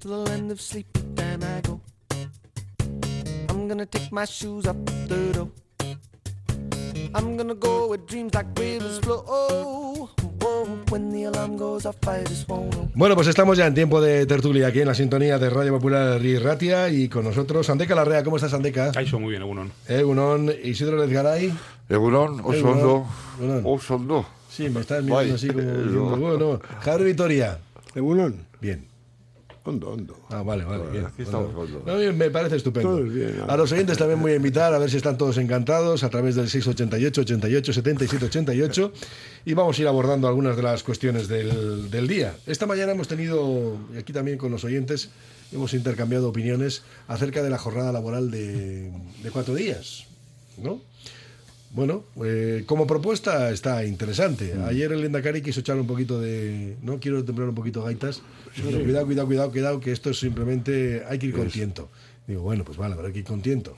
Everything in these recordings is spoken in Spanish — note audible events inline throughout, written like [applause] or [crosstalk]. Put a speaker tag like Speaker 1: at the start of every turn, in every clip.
Speaker 1: to the land of sleep, then I go. I'm gonna take my shoes up the door. I'm gonna go where dreams like rivers flow. Oh, when the alarm goes off, I just won't know.
Speaker 2: Bueno, pues estamos ya en tiempo de tertulia aquí en la sintonía de Radio Popular y Ratia y con nosotros Andeca Larrea. ¿Cómo estás, Andeca?
Speaker 3: Caixo, muy bien, Egunon.
Speaker 2: Egunon, Isidro Lezgaray.
Speaker 4: Egunon, Osondo,
Speaker 2: Egunon.
Speaker 4: Osondo.
Speaker 2: Sí, me estás mirando así como...
Speaker 4: Eh.
Speaker 2: Bueno, Javier Vitoria.
Speaker 5: Egunon,
Speaker 2: Bien.
Speaker 5: Hondo, hondo.
Speaker 2: Ah, vale, vale, bien.
Speaker 4: aquí estamos
Speaker 2: no, bien, me parece estupendo.
Speaker 5: Bien,
Speaker 2: a los oyentes también voy a invitar a ver si están todos encantados a través del 688 88 77 88 y vamos a ir abordando algunas de las cuestiones del, del día. Esta mañana hemos tenido, y aquí también con los oyentes, hemos intercambiado opiniones acerca de la jornada laboral de, de cuatro días, ¿no? Bueno, eh, como propuesta está interesante. Ayer el Endacari quiso echar un poquito de. No quiero temblar un poquito gaitas. pero cuidado, cuidado, cuidado, cuidado, que esto es simplemente. Hay que ir con tiento. Digo, bueno, pues vale, habrá que ir con tiento.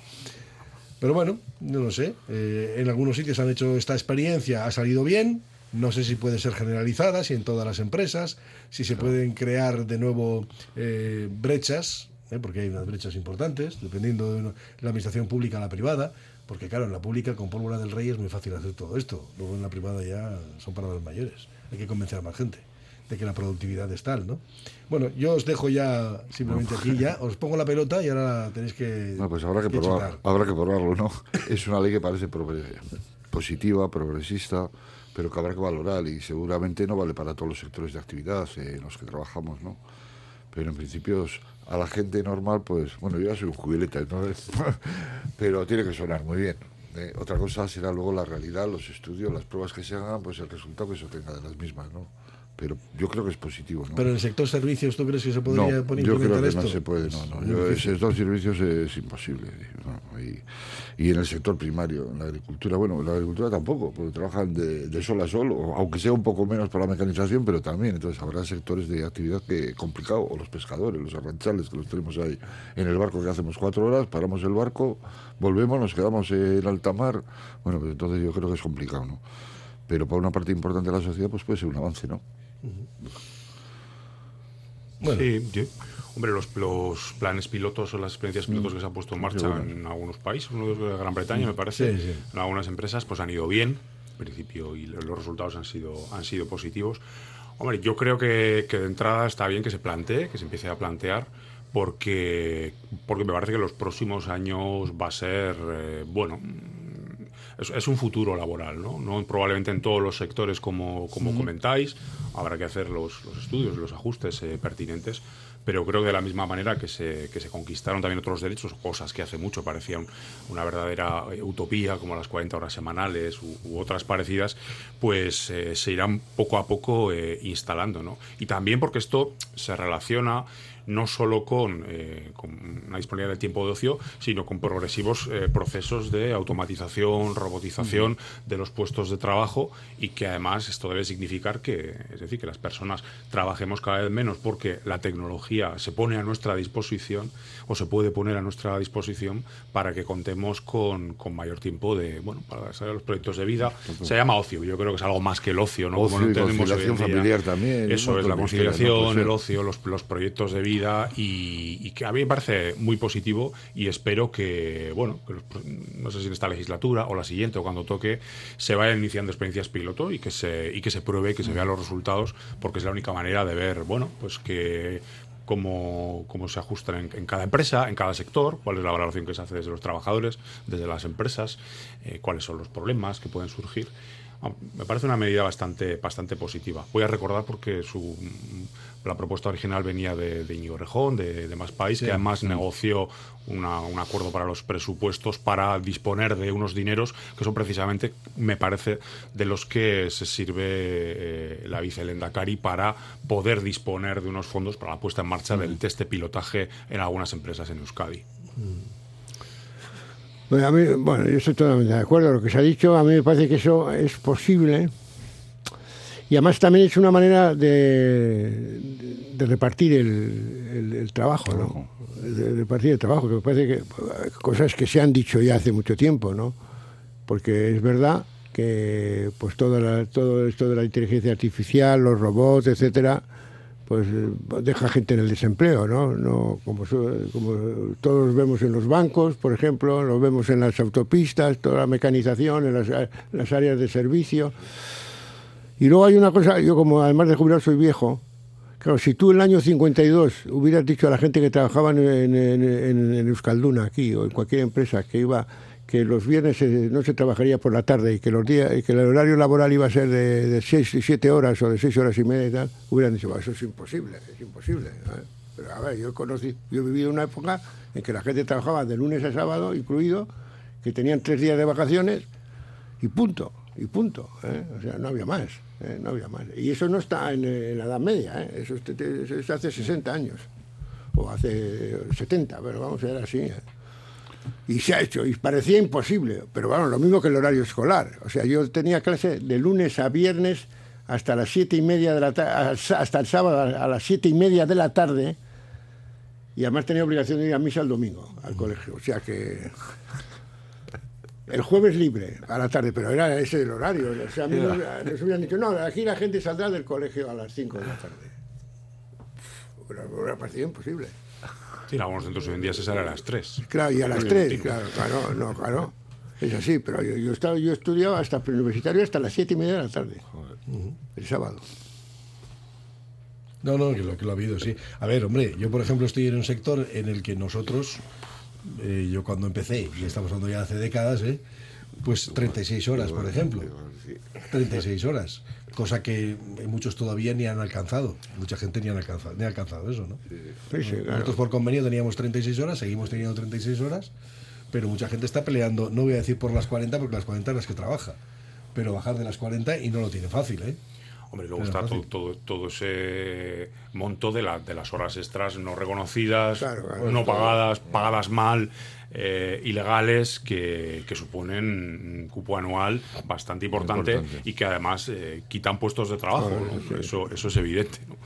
Speaker 2: Pero bueno, no lo sé. Eh, en algunos sitios han hecho esta experiencia, ha salido bien. No sé si puede ser generalizada, si en todas las empresas, si se pueden crear de nuevo eh, brechas, porque hay unas brechas importantes, dependiendo de la administración pública a la privada. Porque claro, en la pública con pólvora del rey es muy fácil hacer todo esto. Luego en la privada ya son palabras mayores. Hay que convencer a más gente de que la productividad es tal, ¿no? Bueno, yo os dejo ya simplemente aquí ya, os pongo la pelota y ahora tenéis que...
Speaker 4: No, pues habrá que
Speaker 2: que
Speaker 4: probar, habrá que probarlo, ¿no? [laughs] Es una ley que parece positiva, progresista, pero que habrá que valorar y seguramente no vale para todos los sectores de actividad en los que trabajamos, ¿no? Pero en principio a la gente normal, pues, bueno, yo ya soy un jubileta, ¿no? [laughs] pero tiene que sonar muy bien. ¿eh? Otra cosa será luego la realidad, los estudios, las pruebas que se hagan, pues el resultado que se obtenga de las mismas, ¿no? Pero yo creo que es positivo, ¿no?
Speaker 2: Pero en el sector servicios, ¿tú crees que se podría
Speaker 4: No,
Speaker 2: poner
Speaker 4: yo creo que
Speaker 2: esto?
Speaker 4: no se puede, no, no. Yo, esos dos servicios es imposible. no, y, y en el sector primario, en la agricultura, bueno, en la agricultura tampoco, porque trabajan de, de sol a sol, o aunque sea un poco menos para la mecanización, pero también. Entonces habrá sectores de actividad que complicado, o los pescadores, los arranchales, que los tenemos ahí en el barco que hacemos cuatro horas, paramos el barco, volvemos, nos quedamos en alta mar. Bueno, pues entonces yo creo que es complicado, ¿no? Pero para una parte importante de la sociedad, pues puede ser un avance, ¿no?
Speaker 2: Bueno.
Speaker 3: Sí, sí. Hombre, los, los planes pilotos o las experiencias pilotos que se han puesto en marcha
Speaker 4: bueno.
Speaker 3: en algunos países, uno de Gran Bretaña me parece,
Speaker 2: Sí,
Speaker 3: en algunas empresas pues han ido bien, en principio, y los resultados han sido, han sido positivos. Hombre, yo creo que, que de entrada está bien que se plantee, que se empiece a plantear, porque, porque me parece que los próximos años va a ser, eh, bueno, es, es un futuro laboral, ¿no? No probablemente en todos los sectores como, como comentáis, habrá que hacer los, los estudios, los ajustes eh, pertinentes, pero creo que de la misma manera que se, que se conquistaron también otros derechos, cosas que hace mucho parecían una verdadera eh, utopía, como las 40 horas semanales u, u otras parecidas, pues eh, se irán poco a poco eh, instalando, ¿no? Y también porque esto se relaciona no solo con, eh, con una disponibilidad de tiempo de ocio, sino con progresivos eh, procesos de automatización, robotización de los puestos de trabajo y que además esto debe significar que, es decir, que las personas trabajemos cada vez menos porque la tecnología se pone a nuestra disposición o se puede poner a nuestra disposición para que contemos con, con mayor tiempo de, bueno, para desarrollar los proyectos de vida. Se llama ocio, yo creo que es algo más que el ocio, ¿no?
Speaker 4: Ocio y conciliación familiar también,
Speaker 3: Eso es, la conciliación.
Speaker 4: Pues,
Speaker 3: el ocio, los, los proyectos de vida y, que a mí me parece muy positivo y espero que, bueno, que los- no sé si en esta legislatura o la siguiente o cuando toque, se vayan iniciando experiencias piloto y que se, y que se pruebe, que se vean los resultados, porque es la única manera de ver, bueno, pues que cómo, cómo se ajustan en, en cada empresa, en cada sector, cuál es la valoración que se hace desde los trabajadores, desde las empresas, eh, cuáles son los problemas que pueden surgir. Ah, Me parece una medida bastante, bastante positiva. Voy a recordar porque su, la propuesta original venía de, de Íñigo Rejón, de, de Más País, que además negoció una- un acuerdo para los presupuestos para disponer de unos dineros que son precisamente, me parece, de los que se sirve eh, la vicelendacari para poder disponer de unos fondos para la puesta en marcha del test de pilotaje en algunas empresas en Euskadi.
Speaker 5: Bueno, a mí- bueno, yo estoy totalmente de acuerdo con lo que se ha dicho. A mí me parece que eso es posible. Y además también es una manera de, de- repartir el, el- el trabajo, ¿no? De repartir el trabajo, que me parece que cosas que se han dicho ya hace mucho tiempo, ¿no? Porque es verdad que pues todo, la- todo esto de la inteligencia artificial, los robots, etcétera, pues eh, deja gente en el desempleo, ¿no? no como, como todos vemos en los bancos, por ejemplo, lo vemos en las autopistas, toda la mecanización, en las, a- las áreas de servicio. Y luego hay una cosa, yo como además de jubilar soy viejo, claro, si tú en el año 52 hubieras dicho a la gente que trabajaba en, en, Euskalduna aquí o en cualquier empresa que iba que los viernes no se trabajaría por la tarde y que los días y que el horario laboral iba a ser de, de seis y siete horas o de seis horas y media y tal, hubieran dicho, "Bah, eso es imposible, es imposible. ¿eh?". Pero a ver, yo conocí, yo he vivido una época en que la gente trabajaba de lunes a sábado, incluido, que tenían tres días de vacaciones y punto, y punto. ¿eh? O sea, no había más, ¿eh? no había más. Y eso no está en, la Edad Media, ¿eh? eso, es, hace 60 años, o hace 70, pero vamos a ver así. Y se ha hecho, y parecía imposible, pero bueno, lo mismo que el horario escolar. O sea, yo tenía clase de lunes a viernes hasta las siete y media de la tarde, hasta el sábado a las siete y media de la tarde, y además tenía obligación de ir a misa el domingo al colegio. O sea que el jueves libre a la tarde, pero era ese el horario. O sea, a mí nos, nos hubieran dicho, no, aquí la gente saldrá del colegio a las 5 de la tarde. Pero hubiera parecido imposible.
Speaker 3: Sí, en algunos centros hoy en día se sale a las 3.
Speaker 5: Claro, y a las 3, claro, claro, no, claro. Es así, pero yo, yo, estaba, yo estudiaba hasta preuniversitario hasta las 7 y media de la tarde, el sábado.
Speaker 2: No, no, que lo, que lo ha habido, sí. A ver, hombre, yo por ejemplo estoy en un sector en el que nosotros, eh, yo cuando empecé, y estamos hablando ya hace décadas, ¿eh? pues 36 horas, por ejemplo. 36 horas. Cosa que muchos todavía ni han alcanzado. Mucha gente ni han alcanzado, ni ha alcanzado eso, ¿no?
Speaker 5: Sí, sí, claro.
Speaker 2: Nosotros por convenio teníamos 36 horas, seguimos teniendo 36 horas, pero mucha gente está peleando, no voy a decir por las 40, porque las 40 es las que trabaja, pero bajar de las 40 y no lo tiene fácil, ¿eh?
Speaker 3: Hombre, luego
Speaker 2: Pero
Speaker 3: está todo, todo, todo ese monto de, la, de las horas extras no reconocidas,
Speaker 5: Claro, claro,
Speaker 3: no pagadas, pagadas mal, eh, ilegales, que, que suponen un cupo anual bastante importante,
Speaker 4: Importante.
Speaker 3: y que además eh, quitan puestos de trabajo. ¿no? Eso, eso es evidente. ¿no?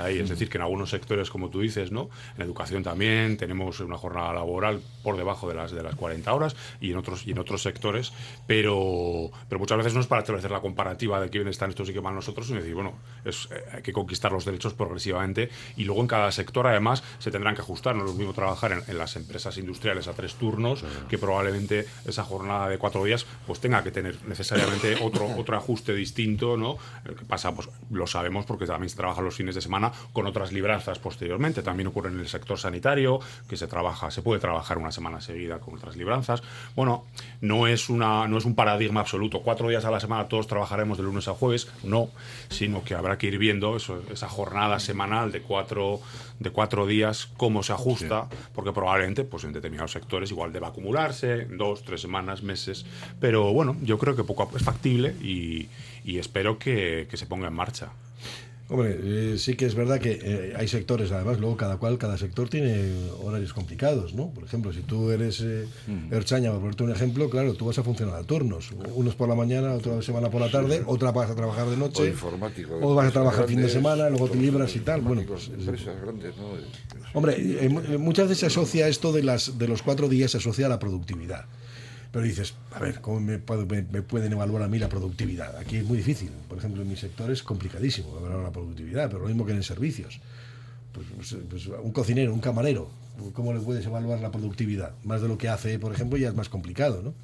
Speaker 3: Ahí, es decir, que en algunos sectores, como tú dices, ¿no? En educación también tenemos una jornada laboral por debajo de las de las 40 horas y en otros y en otros sectores, pero pero muchas veces no es para establecer la comparativa de que bien están estos y que van nosotros, sino decir, bueno, es, eh, hay que conquistar los derechos progresivamente y luego en cada sector además se tendrán que ajustar, no es lo mismo trabajar en, en las empresas industriales a tres turnos, que probablemente esa jornada de cuatro días pues tenga que tener necesariamente otro otro ajuste distinto, ¿no? Que pasa, pues lo sabemos porque también se trabaja los fines de semana con otras libranzas posteriormente. También ocurre en el sector sanitario, que se trabaja, se puede trabajar una semana seguida con otras libranzas. Bueno, no es una, no es un paradigma absoluto. Cuatro días a la semana todos trabajaremos de lunes a jueves, no, sino que habrá que ir viendo eso, esa jornada semanal de cuatro, de cuatro días, cómo se ajusta, porque probablemente, pues en determinados sectores igual deba acumularse, dos, tres semanas, meses. Pero bueno, yo creo que poco es factible y, y espero que, que se ponga en marcha.
Speaker 2: Hombre, eh, sí que es verdad que eh, hay sectores, además, luego cada cual, cada sector tiene horarios complicados, ¿no? Por ejemplo, si tú eres eh, Erchaña, por ponerte un ejemplo, claro, tú vas a funcionar a turnos. Unos por la mañana, otra semana por la tarde, otra vas a trabajar de
Speaker 4: O
Speaker 2: noche,
Speaker 4: informático.
Speaker 2: o vas a trabajar fin de semana, luego te libras y tal. Bueno, pues,
Speaker 4: empresas grandes, ¿no?
Speaker 2: Hombre, eh, eh, muchas veces se asocia esto de, las, de los cuatro días, se asocia a la productividad. Pero dices, a ver, ¿cómo me, puedo- me- me pueden evaluar a mí la productividad? Aquí es muy difícil. Por ejemplo, en mi sector es complicadísimo evaluar la productividad, pero lo mismo que en servicios. Pues, pues, pues, un cocinero, un camarero, ¿cómo le puedes evaluar la productividad? Más de lo que hace, por ejemplo, ya es más complicado, ¿no?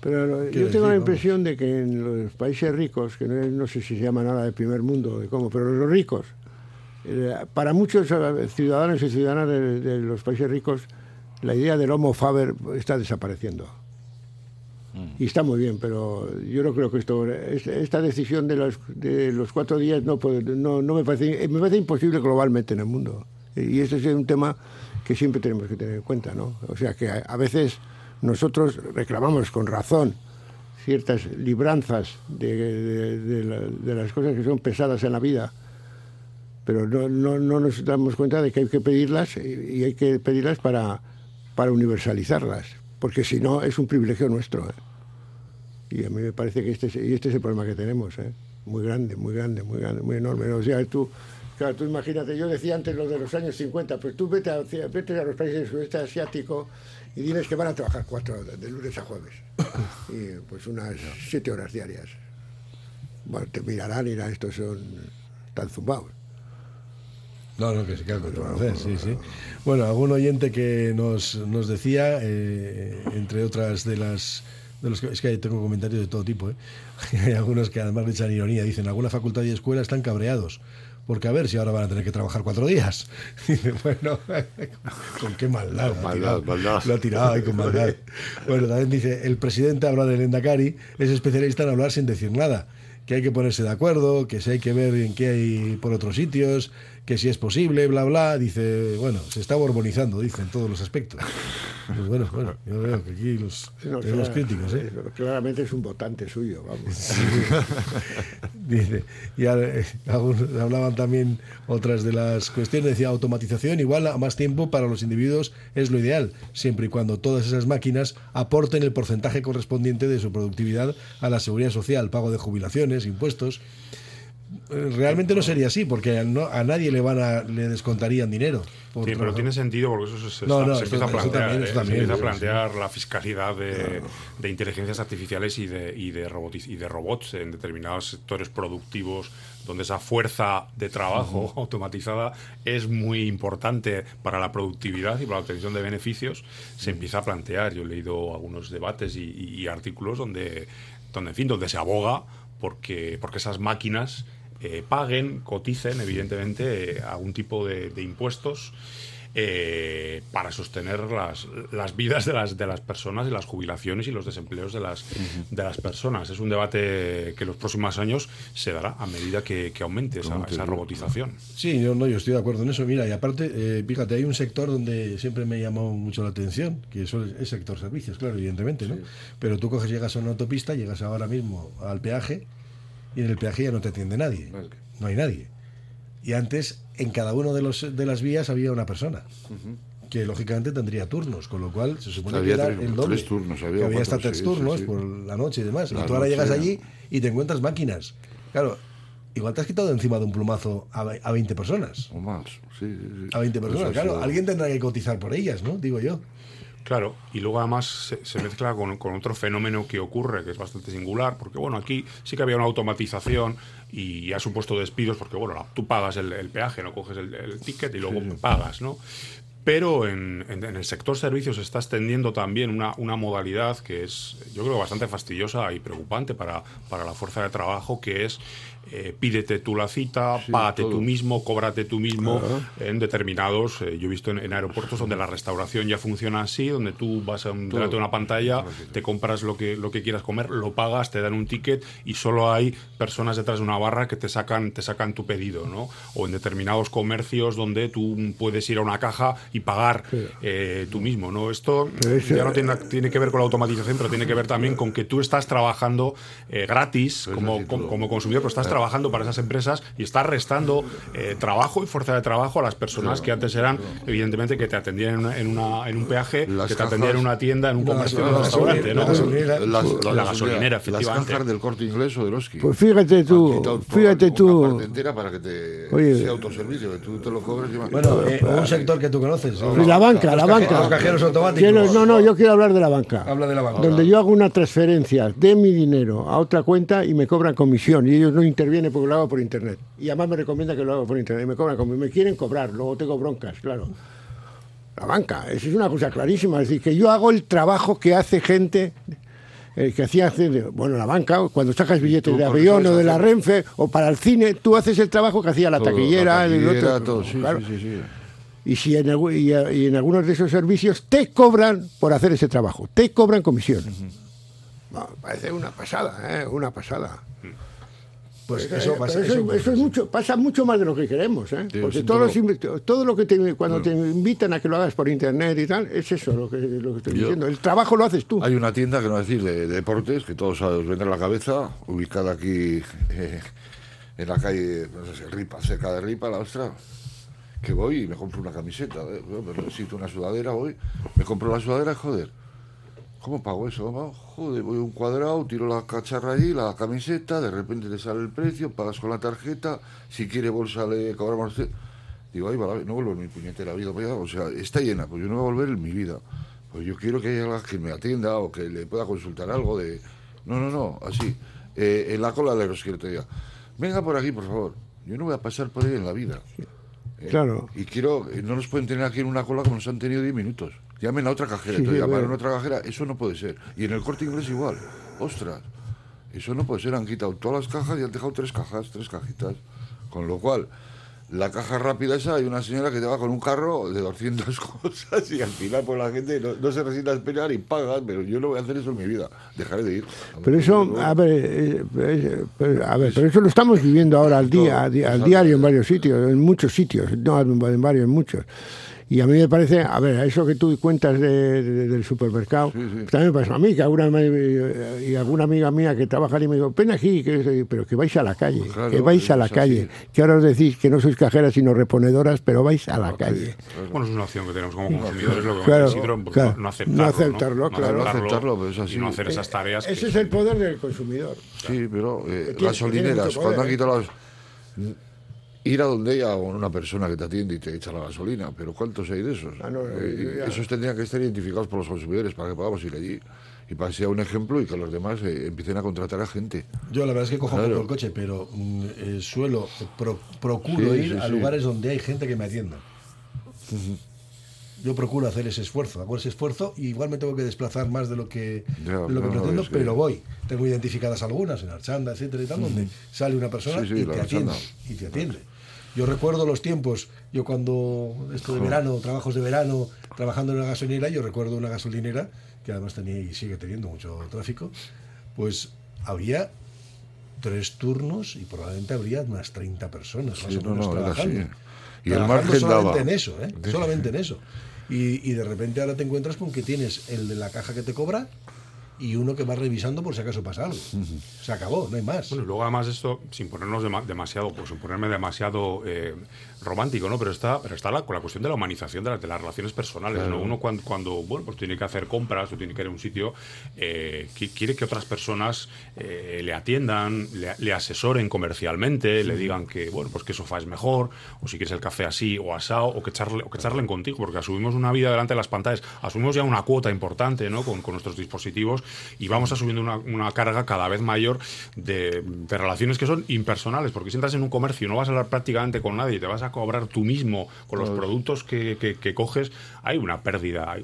Speaker 5: Pero yo tengo
Speaker 2: decir,
Speaker 5: la
Speaker 2: vamos.
Speaker 5: impresión de que en los países ricos, que no, sé si se llama nada de primer mundo, de cómo, pero los ricos, eh, para muchos ciudadanos y ciudadanas de, de los países ricos, la idea del homo faber está desapareciendo. Y está muy bien, pero yo no creo que esto, es- esta decisión de los, de los cuatro días no, no, no me, parece, me parece imposible globalmente en el mundo. Y este es un tema que siempre tenemos que tener en cuenta, ¿no? O sea que a, veces nosotros reclamamos con razón ciertas libranzas de, de- de la- de las cosas que son pesadas en la vida, pero no, no, no nos damos cuenta de que hay que pedirlas y hay que pedirlas para, para universalizarlas, porque si no es un privilegio nuestro. ¿eh? Y a mí me parece que este es, y este es el problema que tenemos, ¿eh? muy grande, muy grande, muy grande, muy enorme. O sea, tú, claro, tú imagínate, yo decía antes lo de los años 50, pues tú vete a, vete a los países del sudeste asiático y diles que van a trabajar cuatro de, de lunes a jueves, [laughs] y pues unas siete horas diarias. Bueno, te mirarán y dirán, estos son tan zumbados.
Speaker 2: No, no, que se queda con tu mujer, sí, sí. Bueno, algún oyente que nos, nos decía, eh, entre otras de las... De los que, es que tengo comentarios de todo tipo, ¿eh? [laughs] Hay algunos que además le echan ironía, dicen, alguna facultad y escuela están cabreados. Porque a ver si ahora van a tener que trabajar cuatro días. [laughs] Dice, bueno, [laughs] con qué maldad.
Speaker 4: Con maldad, maldad.
Speaker 2: Lo ha tirado ahí con maldad. Bueno, también dice, el presidente habla del Endacari, es especialista en hablar sin decir nada. Que hay que ponerse de acuerdo, que si hay que ver en qué hay por otros sitios, que si es posible, bla, bla. Dice, bueno, se está borbonizando, dice, en todos los aspectos. Pues bueno, bueno, yo veo que aquí los [laughs]
Speaker 5: No,
Speaker 2: tenemos críticos, ¿eh?
Speaker 5: Claramente es un votante suyo, vamos. [laughs]
Speaker 2: Dice, y ahora, eh, hablaban también otras de las cuestiones, decía automatización igual a más tiempo para los individuos es lo ideal, siempre y cuando todas esas máquinas aporten el porcentaje correspondiente de su productividad a la seguridad social, pago de jubilaciones, impuestos. Eh, Realmente no sería así, porque a, no- a nadie le van a, le descontarían dinero.
Speaker 3: Sí, pero tiene sentido porque eso se,
Speaker 2: No,
Speaker 3: está-
Speaker 2: no,
Speaker 3: se empieza a plantear,
Speaker 2: también,
Speaker 3: ¿eh? Se empieza a
Speaker 2: sí,
Speaker 3: plantear la fiscalidad de, de inteligencias artificiales y de, y, de y de robots en determinados sectores productivos donde esa fuerza de trabajo automatizada es muy importante para la productividad y para la obtención de beneficios, se empieza a plantear. Yo he leído algunos debates y, y- y artículos donde, donde, en fin, donde se aboga porque, porque esas máquinas eh, paguen, coticen, evidentemente, eh, algún tipo de, de impuestos eh, para sostener las, las vidas de las, de las personas y las jubilaciones y los desempleos de las, de las personas. Es un debate que en los próximos años se dará a medida que, que aumente esa, esa robotización.
Speaker 2: Sí, yo, no, yo estoy de acuerdo en eso. Mira, y aparte, eh, fíjate, hay un sector donde siempre me llamó mucho la atención, que eso es el sector servicios, claro, evidentemente, ¿no? Pero tú coges, llegas a una autopista, llegas ahora mismo al peaje y en el peaje ya no te atiende nadie. No hay nadie. Y antes, en cada uno de, los, de las vías había una persona. Que lógicamente tendría turnos, con lo cual se supone
Speaker 4: Había
Speaker 2: que era el doble.
Speaker 4: tres turnos, había
Speaker 2: que había
Speaker 4: cuatro,
Speaker 2: hasta tres turnos
Speaker 4: sí, sí.
Speaker 2: por la noche y demás.
Speaker 4: La
Speaker 2: y tú ahora llegas allí y te encuentras máquinas. Claro, igual te has quitado encima de un plumazo a, a 20 personas.
Speaker 4: O más. Sí, sí, sí.
Speaker 2: A 20
Speaker 4: Eso
Speaker 2: personas, claro. Alguien tendrá que cotizar por ellas, ¿no? Digo yo.
Speaker 3: Claro, y luego además se, se mezcla con, con otro fenómeno que ocurre, que es bastante singular, porque bueno, aquí sí que había una automatización y ha supuesto despidos, porque bueno, tú pagas el, el peaje, no coges el, el ticket y luego pagas, ¿no? Pero en, en- en el sector servicios se está extendiendo también una, una modalidad que es, yo creo, bastante fastidiosa y preocupante para, para la fuerza de trabajo, que es eh, pídete tú la cita,
Speaker 4: Sí,
Speaker 3: págate
Speaker 4: todo.
Speaker 3: tú mismo, cóbrate tú mismo en determinados. eh, yo he visto en, en aeropuertos donde la restauración ya funciona así, donde tú vas a un- delante de una pantalla, te compras lo que, lo que quieras comer, lo pagas, te dan un ticket y solo hay personas detrás de una barra que te sacan, te sacan tu pedido, ¿no? O en determinados comercios donde tú puedes ir a una caja y pagar eh, tú mismo, ¿no? Esto ya no tiene, tiene que ver con la automatización, pero tiene que ver también con que tú estás trabajando gratis como, como, como consumidor, pero estás trabajando para esas empresas y estás restando eh, trabajo y fuerza de trabajo a las personas que antes eran, evidentemente, que te atendían en, una- en, una- en un peaje,
Speaker 4: Las
Speaker 3: que te atendían en una tienda, en un
Speaker 2: La
Speaker 3: comercio, en un restaurante,
Speaker 2: la
Speaker 3: ¿no?
Speaker 2: gasolinera.
Speaker 4: Las,
Speaker 3: La gasolinera,
Speaker 4: Las
Speaker 3: efectivamente.
Speaker 4: cajas del corte inglés o del Oski.
Speaker 5: Pues fíjate tú, fíjate tú.
Speaker 4: Una parte entera para que te
Speaker 5: Oye.
Speaker 4: sea autoservicio, que tú te lo cobres. y
Speaker 2: Bueno, eh, un sector que tú conoces.
Speaker 5: La banca, la banca.
Speaker 2: Los cajeros automáticos.
Speaker 5: Quiero- no, no, yo quiero hablar de la banca.
Speaker 2: Habla de la banca.
Speaker 5: Donde yo hago una transferencia de mi dinero a otra cuenta y me cobran comisión y ellos no intervienen porque lo hago por internet. Y además me recomienda que lo hago por internet y me cobran comisión. Me quieren cobrar, luego tengo broncas, claro. La banca, eso es una cosa clarísima. Es decir, que yo hago el trabajo que hace gente eh, que hacía hace- bueno la banca cuando sacas billetes de avión o de la. Renfe o para el cine tú haces el trabajo que hacía la
Speaker 4: todo,
Speaker 5: taquillera, el
Speaker 4: taquillera,
Speaker 5: otro.
Speaker 4: todo, sí,
Speaker 5: Claro.
Speaker 4: sí, sí, sí.
Speaker 5: Y, si en, y, y en algunos de esos servicios te cobran por hacer ese trabajo, te cobran comisión. Bueno, parece una pasada, ¿eh? una pasada.
Speaker 2: Pues
Speaker 5: Eh,
Speaker 2: eso, pasa-
Speaker 5: eso-
Speaker 2: eso-
Speaker 5: eso es mucho, pasa mucho más de lo que queremos, ¿eh? Porque todos
Speaker 4: todo-
Speaker 5: los todo lo que te, cuando te invitan a que lo hagas por internet y tal, es eso lo que, lo que estoy
Speaker 4: Yo-
Speaker 5: diciendo. El trabajo lo haces tú.
Speaker 4: Hay una tienda, que no decir, de, de deportes, que todos os vendrá la cabeza, ubicada aquí eh, en la calle, no sé Ripa, cerca de Ripa, la ostra, que voy y me compro una camiseta. eh, necesito una sudadera, voy, me compro la sudadera, joder. ¿Cómo pago eso? mamá? Joder, voy a un cuadrado, tiro la cacharra allí, la camiseta, de repente te sale el precio, pagas con la tarjeta, si quiere bolsa le cobramos. Digo, ahí va, la- no vuelvo en mi puñetera vida, para allá. o sea, está llena, pues yo no voy a volver en mi vida. Pues yo quiero que haya alguien que me atienda o que le pueda consultar algo de... No, no, no, así, eh, en la cola de los que te diga, venga por aquí, por favor. Yo no voy a pasar por ahí en la vida. ¿eh?
Speaker 5: Claro.
Speaker 4: Y quiero, eh, no nos pueden tener aquí en una cola como nos han tenido 10 minutos. Llamen a otra cajera.
Speaker 5: Sí, sí,
Speaker 4: llamaron a otra cajera, eso no puede ser. Y en el corte inglés igual. Ostras, eso no puede ser. Han quitado todas las cajas y han dejado tres cajas, tres cajitas. Con lo cual, la caja rápida esa, hay una señora que te va con un carro de 200 [laughs] cosas y al final pues la gente no, no se resiste a esperar y paga, pero yo no voy a hacer eso en mi vida. Dejaré de ir.
Speaker 5: Pero eso, a ver, eh, eh, pero- a ver, pero eso lo estamos viviendo ahora al día, al, diario en varios sitios, en muchos sitios, no en varios, en muchos. Y a mí me parece, a ver, eso que tú cuentas de- de- del supermercado,
Speaker 4: Sí, sí.
Speaker 5: también me pasa a mí, que alguna, y alguna amiga mía que trabaja allí me dijo, ven aquí, que, pero que vais a la calle,
Speaker 4: Claro,
Speaker 5: que vais a la
Speaker 4: así.
Speaker 5: calle, que ahora os decís que no sois cajeras sino reponedoras, pero vais a la calle.
Speaker 3: Bueno, es una opción que tenemos como consumidores, lo que
Speaker 5: Claro,
Speaker 3: Isidro, pues,
Speaker 5: claro.
Speaker 3: no, no aceptarlo.
Speaker 5: No aceptarlo, claro.
Speaker 4: No aceptarlo, pero es así.
Speaker 3: Y no hacer esas tareas. que
Speaker 5: Ese es el poder del consumidor.
Speaker 4: Sí, pero eh, gasolineras, cuando han
Speaker 5: poder, ¿eh?
Speaker 4: quitado las... Ir a donde haya una persona que te atiende y te echa la gasolina, pero ¿cuántos hay de esos?
Speaker 5: Ah, no,
Speaker 4: Eh, esos tendrían que estar identificados por los consumidores para que podamos ir allí y para que sea un ejemplo y que los demás eh, empiecen a contratar a gente.
Speaker 2: Yo la verdad es que cojo
Speaker 4: Claro.
Speaker 2: poco el coche, pero mm, eh, suelo, pro- procuro
Speaker 4: Sí,
Speaker 2: ir
Speaker 4: sí,
Speaker 2: a
Speaker 4: sí.
Speaker 2: lugares donde hay gente que me atienda. Yo procuro hacer ese esfuerzo, hago ese esfuerzo y igual me tengo que desplazar más de lo que,
Speaker 4: Ya,
Speaker 2: de lo que
Speaker 4: no, no,
Speaker 2: pretendo,
Speaker 4: es que-
Speaker 2: pero voy. Tengo identificadas algunas en Archanda, etcétera y tal, donde sale una persona
Speaker 4: Sí, sí,
Speaker 2: y te atiende. Y te atiende. Yo recuerdo los tiempos, yo cuando esto de verano, trabajos de verano, trabajando en una gasolinera, yo recuerdo una gasolinera que además tenía y sigue teniendo mucho tráfico, pues había tres turnos y probablemente habría unas 30 personas más
Speaker 4: Sí,
Speaker 2: o
Speaker 4: no,
Speaker 2: menos
Speaker 4: no,
Speaker 2: trabajando.
Speaker 4: así. Y el margen
Speaker 2: solamente
Speaker 4: daba.
Speaker 2: en eso, ¿eh? solamente en eso. Y, y de repente ahora te encuentras con que tienes el de la caja que te cobra y uno que va revisando por si acaso pasa algo. Se acabó, no hay más.
Speaker 3: Bueno, y luego además esto, sin ponernos dema- demasiado, pues sin ponerme demasiado eh, romántico, ¿no? Pero está, pero está la, con la cuestión de la humanización de, la- de las relaciones personales, ¿no? Uno cuando, cuando, bueno, pues tiene que hacer compras o tiene que ir a un sitio, eh, qui- quiere que otras personas eh, le atiendan, le, le asesoren comercialmente, le digan que, bueno, pues que sofá es mejor, o si quieres el café así o asado, o que, charle, o que charlen contigo, porque asumimos una vida delante de las pantallas, asumimos ya una cuota importante, ¿no? Con, con nuestros dispositivos y vamos asumiendo una, una carga cada vez mayor de, de relaciones que son impersonales, porque si entras en un comercio y no vas a hablar prácticamente con nadie, te vas a cobrar tú mismo con los productos que, que- que coges, hay una pérdida de,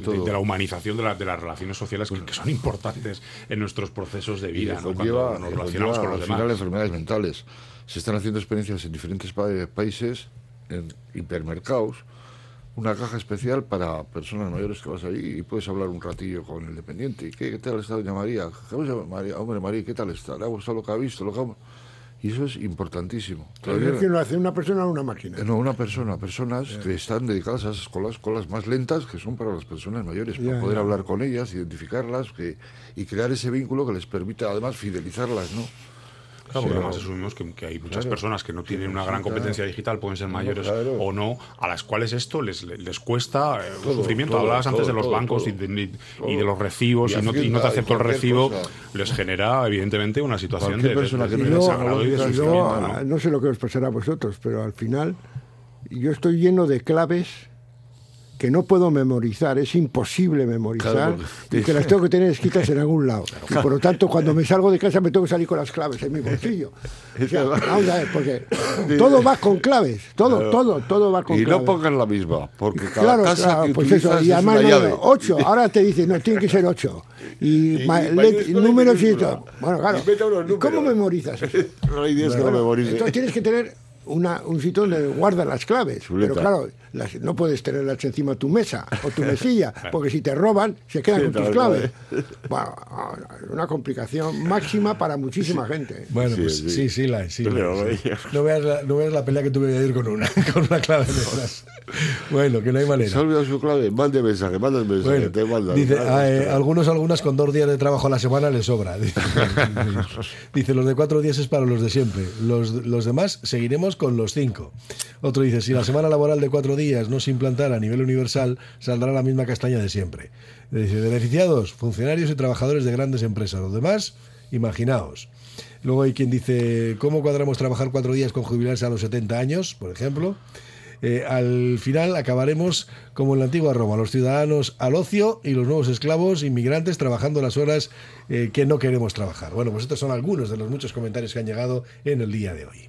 Speaker 3: de- de la humanización de, la- de las relaciones sociales que, que son importantes en nuestros procesos de vida, ¿no? cuando nos relacionamos con los
Speaker 4: al final
Speaker 3: demás.
Speaker 4: enfermedades mentales. Se están haciendo experiencias en diferentes pa- países, en hipermercados, una caja especial para personas mayores que vas ahí y puedes hablar un ratillo con el dependiente. ¿Y ¿Qué, qué tal está doña María? ¿Cómo se llama María? Hombre, María, ¿qué tal está? ¿Le ha gustado lo que ha visto? Lo que ha- Y eso es importantísimo. Todavía-
Speaker 5: ¿Quién lo hace? ¿Una persona o una máquina?
Speaker 4: eh, No, una persona, personas que están dedicadas a esas colas, colas más lentas que son para las personas mayores, para poder hablar con ellas, identificarlas que, y crear ese vínculo que les permite además fidelizarlas, ¿no?
Speaker 3: Claro, porque además asumimos que, que hay muchas
Speaker 4: Claro.
Speaker 3: personas que no tienen una gran competencia digital, pueden ser mayores
Speaker 4: claro.
Speaker 3: o no, a las cuales esto les, les cuesta eh,
Speaker 4: Todo,
Speaker 3: sufrimiento.
Speaker 4: todo,
Speaker 3: Hablabas antes de los bancos y, de, y de los recibos,
Speaker 4: Y
Speaker 3: y, no, y no
Speaker 4: Hacienda,
Speaker 3: te acepto el recibo,
Speaker 4: cosa.
Speaker 3: les genera evidentemente una situación de,
Speaker 4: persona
Speaker 3: desagrado y de sufrimiento, ¿no?
Speaker 5: no sé lo que os pasará a vosotros, pero al final yo estoy lleno de claves que no puedo memorizar, es imposible memorizar
Speaker 4: Claro, porque-
Speaker 5: y que las tengo que tener escritas en algún lado. Y por lo tanto, cuando me salgo de casa me tengo que salir con las claves en mi bolsillo. [laughs] O sea, vamos a ver, porque todo va con claves, todo,
Speaker 4: Claro.
Speaker 5: todo, todo va con
Speaker 4: Y
Speaker 5: claves.
Speaker 4: no pongan la misma, porque cada
Speaker 5: Claro,
Speaker 4: casa
Speaker 5: claro,
Speaker 4: que
Speaker 5: pues eso, y además no,
Speaker 4: llave.
Speaker 5: ocho, [laughs] ahora te dicen, no, tiene que ser ocho. Y,
Speaker 4: Y
Speaker 5: ma-
Speaker 4: mayúscula
Speaker 5: let-
Speaker 4: y
Speaker 5: números y todo. Bueno, claro.
Speaker 4: Y
Speaker 5: ¿Y cómo memorizas eso?
Speaker 4: No hay días que no memorice.
Speaker 5: Entonces tienes que tener una, un sitio donde guardas las claves.
Speaker 4: Chuleta.
Speaker 5: Pero claro, las- no puedes tenerlas encima de tu mesa o tu mesilla, [laughs] porque si te roban, se quedan
Speaker 4: Sí,
Speaker 5: con tus claves. [laughs] Bueno, una complicación máxima para muchísima gente.
Speaker 2: Bueno,
Speaker 4: Sí,
Speaker 2: pues
Speaker 4: sí.
Speaker 2: sí, sí, la, sí, la-
Speaker 4: Pero,
Speaker 2: sí. No, veas la, no veas la pelea que tuve ayer con una, [laughs] con una clave de esas. Bueno, que no hay manera.
Speaker 4: Se ha olvidado su clave, mande mensaje, manda el mensaje,
Speaker 2: Bueno,
Speaker 4: te mandan.
Speaker 2: dice, ah, eh, algunos, algunas con dos días de trabajo a la semana les sobra. Dice, Dice, los de cuatro días es para los de siempre. Los, los demás seguiremos con los cinco. Otro dice, si la semana laboral de cuatro días no se implantara a nivel universal, saldrá la misma castaña de siempre. Dice, beneficiados, funcionarios y trabajadores de grandes empresas. Los demás, imaginaos. Luego hay quien dice, ¿cómo cuadramos trabajar cuatro días con jubilarse a los 70 años, por ejemplo? Eh, al final acabaremos como en la antigua Roma, los ciudadanos al ocio y los nuevos esclavos inmigrantes trabajando las horas eh, que no queremos trabajar. Bueno, pues estos son algunos de los muchos comentarios que han llegado en el día de hoy.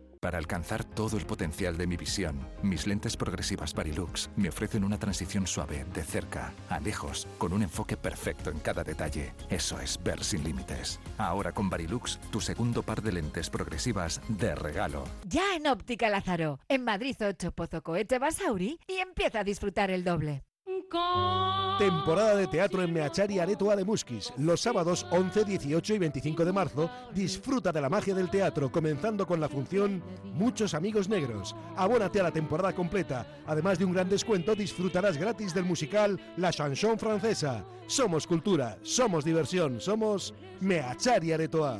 Speaker 6: Para alcanzar todo el potencial de mi visión, mis lentes progresivas Varilux me ofrecen una transición suave, de cerca a lejos, con un enfoque perfecto en cada detalle. Eso es ver sin límites. Ahora con Varilux, tu segundo par de lentes progresivas de regalo.
Speaker 7: Ya en Óptica Lázaro, en Madrid 8 Pozo Cohete Basauri y empieza a disfrutar el doble.
Speaker 8: Temporada de teatro en Meachari Aretoa de Musquis. Los sábados 11, 18 y 25 de marzo, disfruta de la magia del teatro, comenzando con la función Muchos Amigos Negros. Abónate a la temporada completa. Además de un gran descuento, disfrutarás gratis del musical La Chanson Francesa. Somos cultura, somos diversión, somos Meachari Aretoa.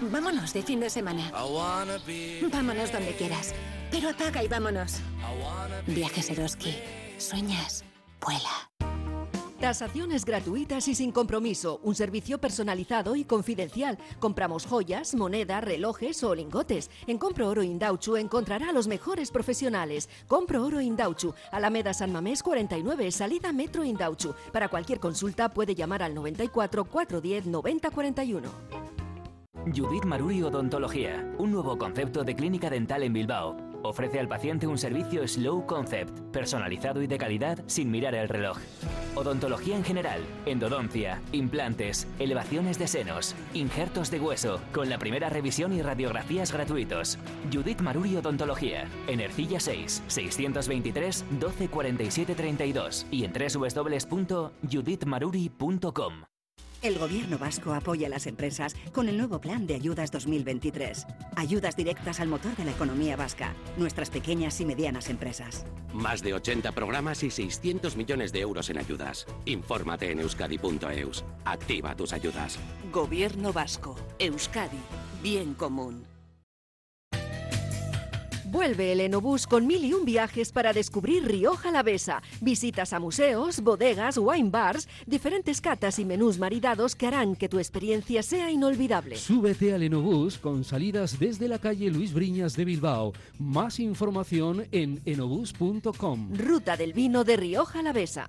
Speaker 9: Vámonos de fin de semana. Vámonos donde quieras. Pero apaga y vámonos. Viajes Eroski. Sueñas. Vuela.
Speaker 10: Tasaciones gratuitas y sin compromiso. Un servicio personalizado y confidencial. Compramos joyas, moneda, relojes o lingotes. En Compro Oro Indauchu encontrará a los mejores profesionales. Compro Oro Indauchu. Alameda San Mamés 49, salida Metro Indauchu. Para cualquier consulta puede llamar al 94 410 9041.
Speaker 11: Judith Maruri Odontología, un nuevo concepto de clínica dental en Bilbao. Ofrece al paciente un servicio Slow Concept, personalizado y de calidad sin mirar el reloj. Odontología en general, endodoncia, implantes, elevaciones de senos, injertos de hueso, con la primera revisión y radiografías gratuitos. Judith Maruri Odontología, en Ercilla 6, 623 12 47 32 y en www.judithmaruri.com.
Speaker 12: El gobierno vasco apoya a las empresas con el nuevo plan de ayudas 2023. Ayudas directas al motor de la economía vasca, nuestras pequeñas y medianas empresas.
Speaker 13: Más de 80 programas y 600 millones de euros en ayudas. Infórmate en euskadi.eus. Activa tus ayudas.
Speaker 14: Gobierno vasco. Euskadi. Bien común.
Speaker 10: Vuelve el Enobús con mil y un viajes para descubrir Rioja Alavesa. Visitas a museos, bodegas, wine bars, diferentes catas y menús maridados que harán que tu experiencia sea inolvidable.
Speaker 15: Súbete al Enobús con salidas desde la calle Luis Briñas de Bilbao. Más información en enobús.com.
Speaker 10: Ruta del vino de Rioja Alavesa.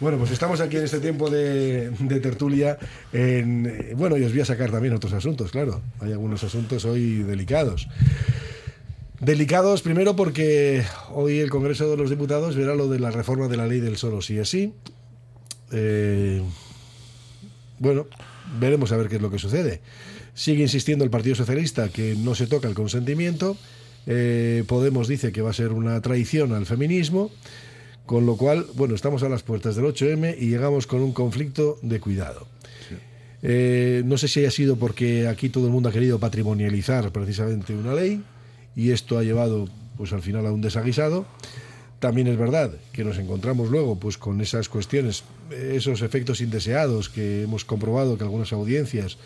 Speaker 2: Bueno, pues estamos aquí en este tiempo de, tertulia. En, eh, bueno, y os voy a sacar también otros asuntos, claro. Hay algunos asuntos hoy delicados. Delicados primero porque hoy el Congreso de los Diputados verá lo de la reforma de la ley del solo sí es sí. Eh, bueno, veremos a ver qué es lo que sucede. Sigue insistiendo el Partido Socialista que no se toca el consentimiento. Eh, Podemos dice que va a ser una traición al feminismo. Con lo cual, bueno, estamos a las puertas del 8M y llegamos con un conflicto de cuidado. Eh, no sé si haya sido porque aquí todo el mundo ha querido patrimonializar precisamente una ley y esto ha llevado pues al final a un desaguisado. También es verdad que nos encontramos luego pues con esas cuestiones, esos efectos indeseados que hemos comprobado que algunas audiencias,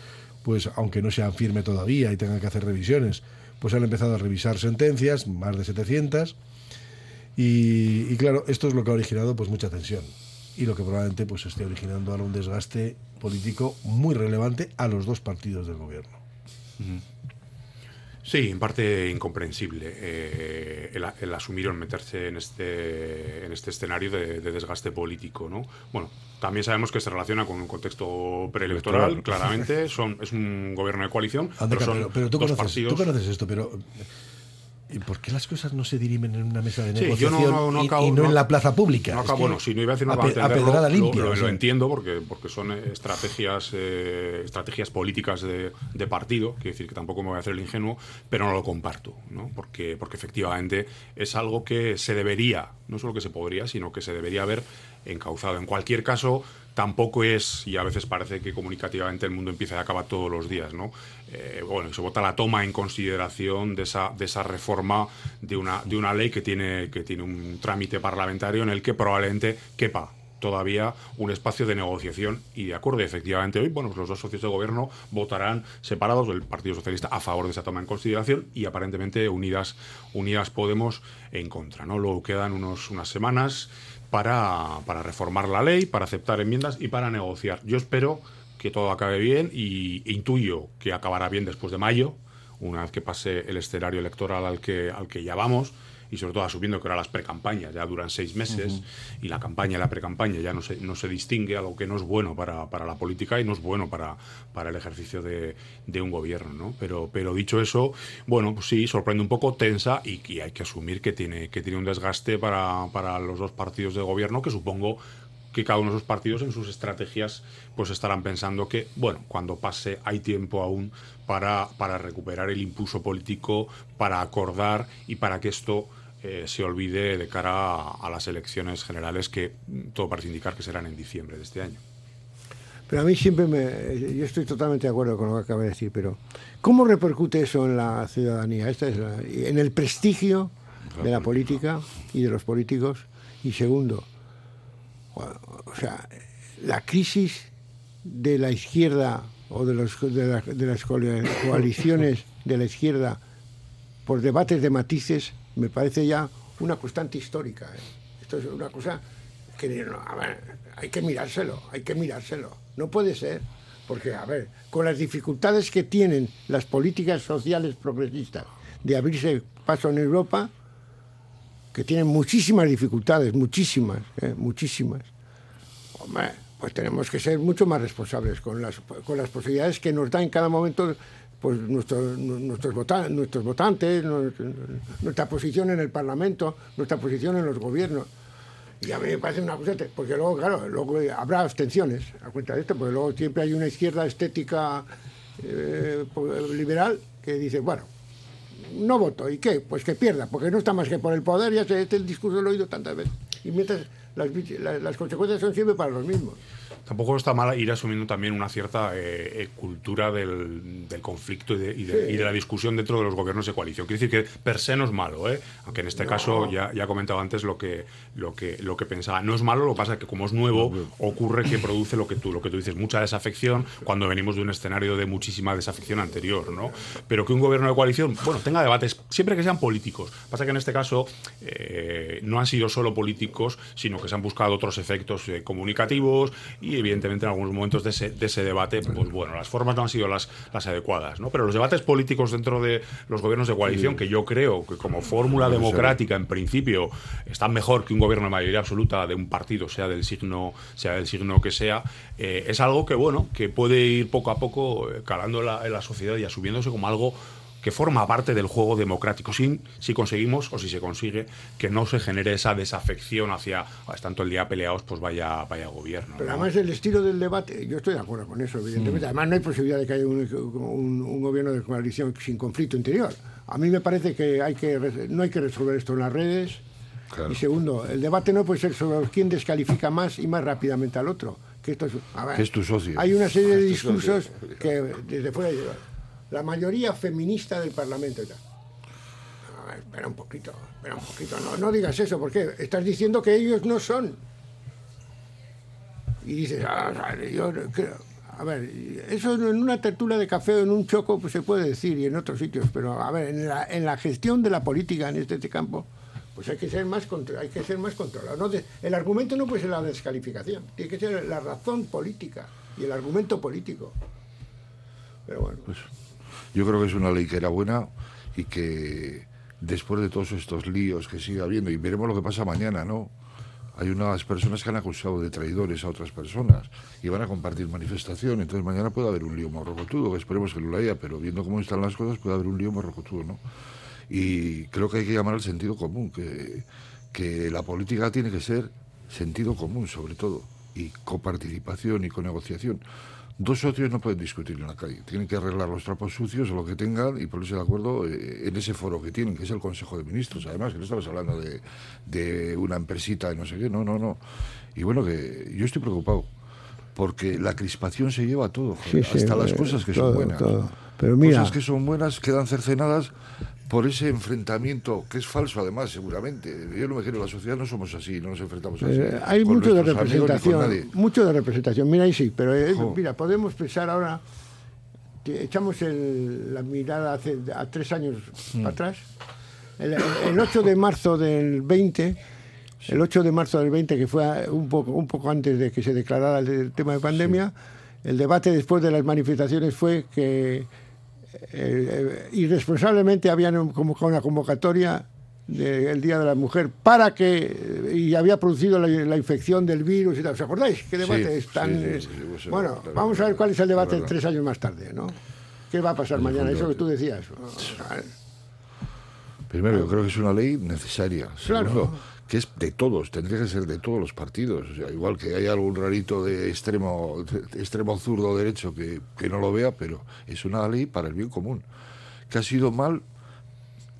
Speaker 2: pues aunque no sean firme todavía y tengan que hacer revisiones, pues han empezado a revisar sentencias, más de 700 y, y, claro, esto es lo que ha originado pues mucha tensión. y lo que probablemente pues esté originando ahora un desgaste político muy relevante a los dos partidos del gobierno.
Speaker 3: Sí, en parte incomprensible eh, el, el, asumir o meterse en este, en este escenario de, de, desgaste político. ¿no? Bueno, también sabemos que se relaciona con un contexto preelectoral, claramente. [laughs] Son, es un gobierno de coalición.
Speaker 2: Ande,
Speaker 3: pero, son
Speaker 2: pero, pero tú,
Speaker 3: dos
Speaker 2: conoces,
Speaker 3: partidos.
Speaker 2: tú conoces esto, pero ¿Y por qué las cosas no se dirimen en una mesa de
Speaker 3: Sí,
Speaker 2: negociación
Speaker 3: yo no, no, no
Speaker 2: y,
Speaker 3: acabo-
Speaker 2: y no,
Speaker 3: no-
Speaker 2: en la plaza pública?
Speaker 3: Acabo- bueno, si no iba a decir no
Speaker 2: a, a pedrada limpia.
Speaker 3: Lo,
Speaker 2: o sea.
Speaker 3: lo entiendo porque, porque son estrategias, eh, estrategias políticas de, de partido, quiero decir que tampoco me voy a hacer el ingenuo, pero no lo comparto, ¿no? Porque, porque efectivamente es algo que se debería, no solo que se podría, sino que se debería haber encauzado. En cualquier caso, tampoco es, y a veces parece que comunicativamente el mundo empieza y acaba todos los días, ¿no? Eh, bueno, se vota la toma en consideración de esa, de esa reforma de una, de una ley que tiene, que tiene un trámite parlamentario en el que probablemente quepa todavía un espacio de negociación y de acuerdo. Y efectivamente, hoy, bueno, pues los dos socios de gobierno votarán separados, el Partido Socialista a favor de esa toma en consideración y aparentemente Unidas, Unidas Podemos en contra. ¿no? Luego quedan unos, unas semanas para, para reformar la ley, para aceptar enmiendas y para negociar. Yo espero que todo acabe bien y e intuyo que acabará bien después de mayo, una vez que pase el escenario electoral al que, al que ya vamos, y sobre todo asumiendo que ahora las precampañas ya duran seis meses y la campaña y la precampaña ya no se, no se distingue, algo que no es bueno para, para la política y no es bueno para, para el ejercicio de, de un gobierno. ¿no? Pero, pero dicho eso, bueno, pues sí, sorprende un poco, tensa y, y hay que asumir que tiene, que tiene un desgaste para, para los dos partidos de gobierno que supongo que cada uno de esos partidos en sus estrategias pues estarán pensando que, bueno, cuando pase hay tiempo aún para, para recuperar el impulso político, para acordar y para que esto eh, se olvide de cara a, a las elecciones generales que mm, todo parece indicar que serán en diciembre de este año.
Speaker 5: Pero a mí siempre me. Yo estoy totalmente de acuerdo con lo que acaba de decir, pero ¿cómo repercute eso en la ciudadanía? Esta es la- en el prestigio de la política y de los políticos. Y segundo, o sea, la crisis de la izquierda o de, las coali- coaliciones de la izquierda por debates de matices me parece ya una constante histórica. ¿eh? Esto es una cosa que hay que mirárselo, hay que mirárselo. No puede ser, porque, a ver, con las dificultades que tienen las políticas sociales progresistas de abrirse paso en Europa, que tienen muchísimas dificultades, muchísimas, ¿eh? muchísimas. Pues tenemos que ser mucho más responsables con las, con las posibilidades que nos da en cada momento pues nuestros, nuestros, vota- nuestros votantes, nuestra, posición en el Parlamento, nuestra posición en los gobiernos. Y a mí me parece una cosa, porque luego, claro, luego habrá abstenciones a cuenta de esto, porque luego siempre hay una izquierda estética eh, liberal que dice, bueno, no voto, ¿y qué? Pues que pierda, porque no está más que por el poder, ya este el discurso lo he oído tantas veces. Y mientras las, las consecuencias son siempre para los mismos.
Speaker 3: Tampoco está mal ir asumiendo también una cierta eh, eh, cultura del, del conflicto y de, y de-
Speaker 5: Sí.
Speaker 3: y de la discusión dentro de los gobiernos de coalición. Quiero decir que per se no es malo, ¿eh? aunque en este
Speaker 5: No.
Speaker 3: caso ya, ya he comentado antes lo que, lo, que, lo que pensaba. No es malo, lo que pasa es que como es nuevo, ocurre que produce lo que tú, lo que tú dices, mucha desafección cuando venimos de un escenario de muchísima desafección anterior. ¿no? Pero que un gobierno de coalición, bueno, tenga debates, siempre que sean políticos. Pasa que en este caso eh, no han sido solo políticos, sino que se han buscado otros efectos eh, comunicativos y evidentemente en algunos momentos de ese, de ese debate, pues bueno, las formas no han sido las, las adecuadas, ¿no? Pero los debates políticos dentro de los gobiernos de coalición, que yo creo que como fórmula democrática en principio están mejor que un gobierno de mayoría absoluta de un partido, sea del signo, sea del signo que sea, eh, es algo que bueno, que puede ir poco a poco eh, calando la, en la sociedad y asumiéndose como algo que forma parte del juego democrático, sin, si conseguimos o si se consigue que no se genere esa desafección hacia, "Ah, están todo el día peleados, pues vaya, vaya gobierno.
Speaker 5: Pero
Speaker 3: ¿no?
Speaker 5: además el estilo del debate, yo estoy de acuerdo con eso, evidentemente.
Speaker 3: Mm.
Speaker 5: Además no hay posibilidad de que haya un, un- un gobierno de coalición sin conflicto interior. A mí me parece que, hay que no hay que resolver esto en las redes. Y segundo, el debate no puede ser sobre quién descalifica más y más rápidamente al otro. Que esto es, a ver,
Speaker 4: es tu socio.
Speaker 5: Hay una serie de [laughs] discursos que desde fuera la mayoría feminista del Parlamento y tal. Ver, espera un poquito, espera un poquito. No, no digas eso, porque estás diciendo que ellos no son. Y dices, ah, yo creo- a ver, eso en una tertulia de café o en un choco pues se puede decir y en otros sitios, pero a ver, en la, en la gestión de la política en este, este campo, pues hay que ser más hay que ser más controlado. No el argumento no puede ser la descalificación, tiene que ser la razón política y el argumento político. Pero bueno,
Speaker 4: Pues yo creo que es una ley que era buena y que después de todos estos líos que sigue habiendo, y veremos lo que pasa mañana, ¿no? Hay unas personas que han acusado de traidores a otras personas y van a compartir manifestación, entonces mañana puede haber un lío morrocotudo, esperemos que no lo haya, pero viendo cómo están las cosas puede haber un lío morrocotudo, ¿no? Y creo que hay que llamar al sentido común, que, que la política tiene que ser sentido común sobre todo, y coparticipación y conegociación. Dos socios no pueden discutir en la calle, tienen que arreglar los trapos sucios o lo que tengan y ponerse de acuerdo eh, en ese foro que tienen, que es el Consejo de Ministros. Además, que no estamos hablando de, de una empresita y no sé qué, no, no, no. Y bueno, que yo estoy preocupado, porque la crispación se lleva a todo, joder,
Speaker 5: Sí, sí,
Speaker 4: hasta las
Speaker 5: eh,
Speaker 4: cosas que
Speaker 5: todo,
Speaker 4: son buenas.
Speaker 5: todo. Pero mira-
Speaker 4: Cosas que son buenas quedan cercenadas por ese enfrentamiento, que es falso además, seguramente. Yo no me quiero, la sociedad no somos así, no nos enfrentamos así.
Speaker 5: Eh, hay mucho de representación, mucho de representación. Mira, ahí sí, pero eh, mira, podemos pensar ahora, que echamos el- la mirada hace, a tres años
Speaker 4: Mm.
Speaker 5: para atrás. El, el- el 8 de marzo del 20, el 8 de marzo del 20, que fue un poco, un poco antes de que se declarara el, el tema de pandemia, el debate después de las manifestaciones fue que eh, eh, irresponsablemente habían convocado una convocatoria del Día de la Mujer para que y había producido la, la infección del virus y tal. ¿Os acordáis? ¿Qué debate
Speaker 4: Sí,
Speaker 5: es tan
Speaker 4: sí, sí,
Speaker 5: eh,
Speaker 4: sí,
Speaker 5: bueno?
Speaker 4: claro,
Speaker 5: vamos a ver cuál es el debate tres años más tarde, ¿no? ¿Qué va a pasar mañana? Eso que tú decías.
Speaker 4: Primero, yo creo que es una ley necesaria.
Speaker 5: Claro.
Speaker 4: Segundo, que es de todos, tendría que ser de todos los partidos. O sea, igual que hay algún rarito de extremo, de extremo zurdo derecho que, que no lo vea, pero es una ley para el bien común, que ha sido mal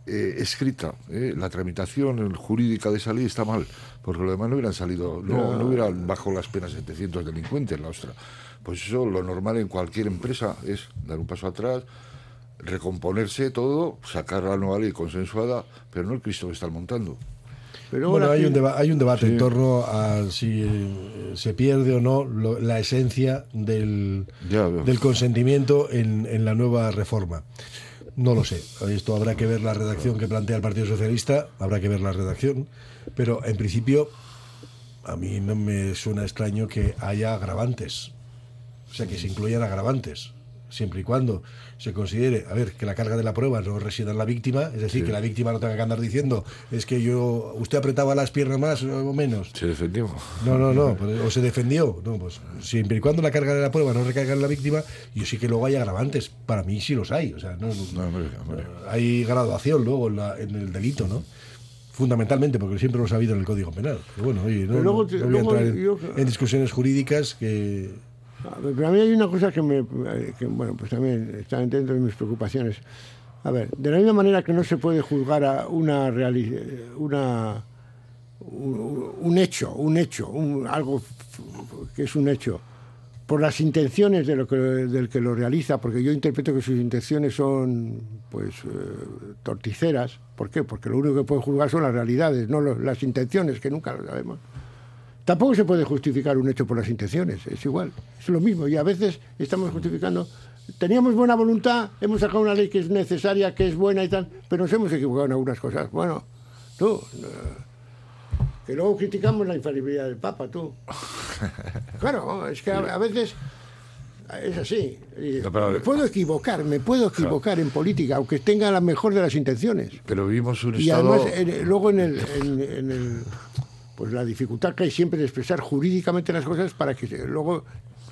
Speaker 4: eh, escrita. ¿eh? La tramitación jurídica de esa ley está mal, porque lo demás no hubieran salido, no,
Speaker 5: No.
Speaker 4: hubieran bajo las penas 700 delincuentes en la ostra. Pues eso, lo normal en cualquier empresa es dar un paso atrás, recomponerse todo, sacar la nueva ley consensuada, pero no el Cristo que están montando.
Speaker 5: Pero
Speaker 2: bueno, hay
Speaker 5: que-
Speaker 2: un, deba- hay un debate
Speaker 4: Sí.
Speaker 2: en torno a si eh, se pierde o no lo- la esencia del,
Speaker 4: Ya
Speaker 2: del consentimiento en, en la nueva reforma. No lo sé. Esto habrá que ver la redacción que plantea el Partido Socialista, habrá que ver la redacción, pero en principio a mí no me suena extraño que haya agravantes. O sea, que se incluyan agravantes, siempre y cuando se considere, a ver, que la carga de la prueba no resida en la víctima, es decir,
Speaker 4: Sí.
Speaker 2: que la víctima no tenga que andar diciendo, es que yo, usted apretaba las piernas más o menos.
Speaker 4: Se defendió.
Speaker 2: No, no, no, pues, o se defendió. No, pues siempre y cuando la carga de la prueba no recaiga en la víctima, yo sí que luego hay agravantes. Para mí sí los hay. O sea, no, no-
Speaker 4: No, hombre, hombre.
Speaker 2: hay graduación luego en, la- en el delito, ¿no? Fundamentalmente, porque siempre lo ha habido en el Código Penal. Pero bueno, oye, no,
Speaker 5: Pero luego
Speaker 2: no-
Speaker 5: te-
Speaker 2: no voy a
Speaker 5: luego
Speaker 2: entrar en, en discusiones jurídicas que...
Speaker 5: Pero a mí hay una cosa que me, que, bueno, pues también está dentro de mis preocupaciones. A ver, de la misma manera que no se puede juzgar a una una un, hecho, un hecho, algo que es un hecho, por las intenciones de lo que, del que lo realiza, porque yo interpreto que sus intenciones son, pues, eh, torticeras. ¿Por qué? Porque lo único que puede juzgar son las realidades, no las intenciones, que nunca lo sabemos. Tampoco se puede justificar un hecho por las intenciones, es igual, es lo mismo. Y a veces estamos justificando, teníamos buena voluntad, hemos sacado una ley que es necesaria, que es buena y tal, pero nos hemos equivocado en algunas cosas. Bueno, tú, eh, que luego criticamos la infalibilidad del Papa, tú. [laughs] Claro, es que a, veces es así.
Speaker 4: No, pero-
Speaker 5: me puedo equivocar, me puedo equivocar en política, aunque tenga la mejor de las intenciones.
Speaker 4: Pero vivimos un
Speaker 5: Y
Speaker 4: estado...
Speaker 5: además, en- luego en el, [laughs] en, en el- pues la dificultad que hay siempre de expresar jurídicamente las cosas para que luego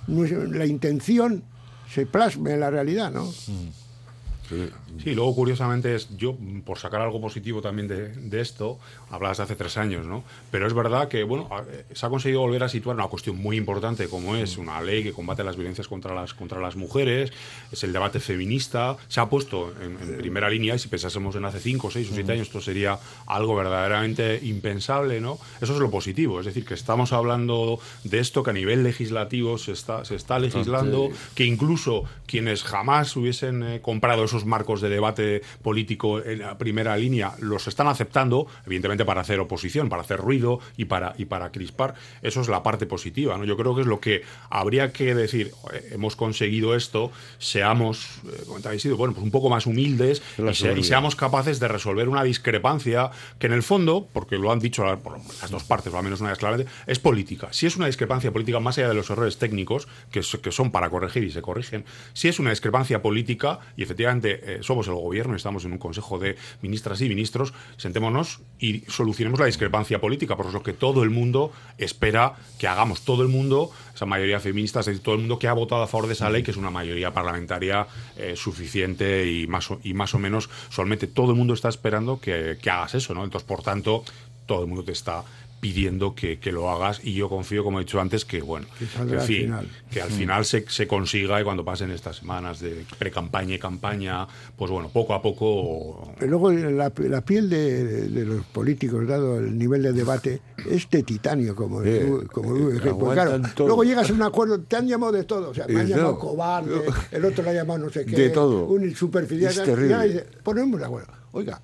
Speaker 5: la intención se plasme en la realidad, ¿no?
Speaker 3: Sí, luego curiosamente es, yo por sacar algo positivo también de, de esto, hablabas de hace tres años, ¿no? Pero es verdad que, bueno, eh, se ha conseguido volver a situar una cuestión muy importante como es una ley que combate las violencias contra las, contra las mujeres, es el debate feminista, se ha puesto en, en primera línea y si pensásemos en hace cinco, seis o siete años esto sería algo verdaderamente impensable, ¿no? Eso es lo positivo, es decir, que estamos hablando de esto que a nivel legislativo se está, se está legislando, que incluso quienes jamás hubiesen eh, comprado esos marcos de debate político en la primera línea, los están aceptando, evidentemente para hacer oposición, para hacer ruido y para, y para crispar. Eso es la parte positiva. ¿no? Yo creo que es lo que habría que decir, hemos conseguido esto, seamos, eh, sido, bueno, pues un poco más humildes y, seamos capaces de resolver una discrepancia que en el fondo, porque lo han dicho por las dos partes, o al menos una vez claramente, es política. Si es una discrepancia política más allá de los errores técnicos, que, que son para corregir y se corrigen, si es una discrepancia política, y efectivamente eh, somos el gobierno, estamos en un consejo de ministras y ministros, sentémonos y solucionemos la discrepancia política, por lo que todo el mundo espera que hagamos, todo el mundo, esa mayoría feminista, es decir, todo el mundo que ha votado a favor de esa ley, que es una mayoría parlamentaria eh, suficiente y más, o, y más o menos, solamente todo el mundo está esperando que, hagas eso, ¿no? Entonces, por tanto, todo el mundo te está pidiendo que, lo hagas y yo confío, como he dicho antes, que bueno, que, al final, que al final se, se, consiga y cuando pasen estas semanas de pre-campaña y campaña, pues bueno, poco a poco...
Speaker 5: Pero luego la, la piel de, de, los políticos, dado el nivel de debate, es de titanio, como, como claro, luego llegas a un acuerdo, te han llamado de todo, o sea, me han llamado cobarde, [laughs] el otro le ha llamado no sé qué,
Speaker 4: de todo.
Speaker 5: un superficial, ponemos de acuerdo, oiga,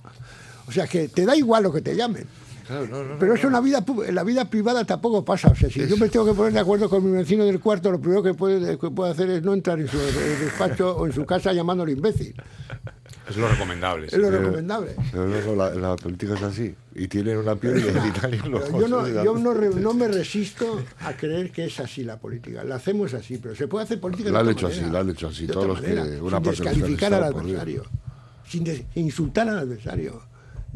Speaker 5: o sea, que te da igual lo que te llamen. Pero eso en la vida, en la vida privada tampoco pasa. O sea, si yo me tengo que poner de acuerdo con mi vecino del cuarto, lo primero que puede, que hacer es no entrar en su despacho o en su casa llamándole imbécil.
Speaker 3: Es lo recomendable.
Speaker 5: Es lo recomendable.
Speaker 4: Pero luego la, política es así. Y tienen una piel identitaria en
Speaker 5: Yo, no, yo no, no, me resisto a creer que es así la política. La hacemos así, pero se puede hacer política
Speaker 4: la
Speaker 5: han
Speaker 4: hecho así, la han hecho así. Todos los que
Speaker 5: una sin descalificar al adversario. Sin insultar al adversario.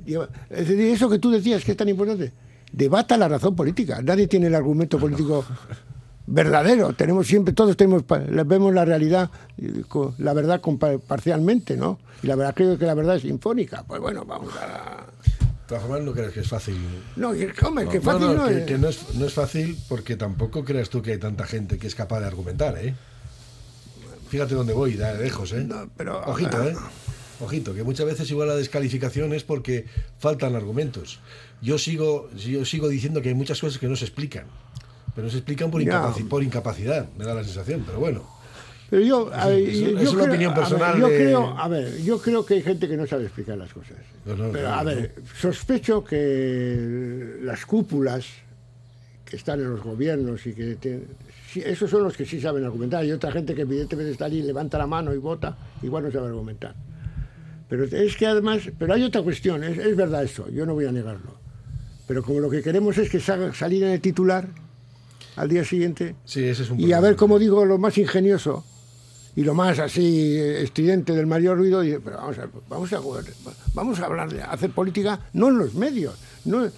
Speaker 5: Es decir, eso que tú decías que es tan importante, debata la razón política. Nadie tiene el argumento político [laughs] verdadero. Tenemos siempre, todos tenemos, vemos la realidad, la verdad parcialmente, ¿no? Y la verdad creo que la verdad es sinfónica. Pues bueno, vamos a.
Speaker 2: no crees que es fácil.
Speaker 5: No, hombre, que fácil no,
Speaker 2: es. Que no, es. no es fácil porque tampoco creas tú que hay tanta gente que es capaz de argumentar, ¿eh? Fíjate dónde voy, de lejos, ¿eh?
Speaker 5: pero,
Speaker 2: Ojito, ¿eh? Ojito, que muchas veces igual la descalificación es porque faltan argumentos. Yo sigo, yo sigo diciendo que hay muchas cosas que no se explican, pero no se explican por, por incapacidad, me da la sensación, pero bueno.
Speaker 5: Pero yo,
Speaker 2: es, una opinión personal.
Speaker 5: yo, creo, a ver, yo creo que hay gente que no sabe explicar las cosas. pero, a ver, sospecho que las cúpulas que están en los gobiernos y que esos son los que sí saben argumentar. Hay otra gente que evidentemente está allí, levanta la mano y vota, igual no sabe argumentar. Pero es que además, pero hay otra cuestión, es, verdad eso, yo no voy a negarlo. Pero como lo que queremos es que salga, salir en el titular al día siguiente y a ver cómo digo lo más ingenioso y lo más así estridente del mayor ruido, y, pero vamos a, vamos a, vamos a hablar de hacer política no en los medios, no,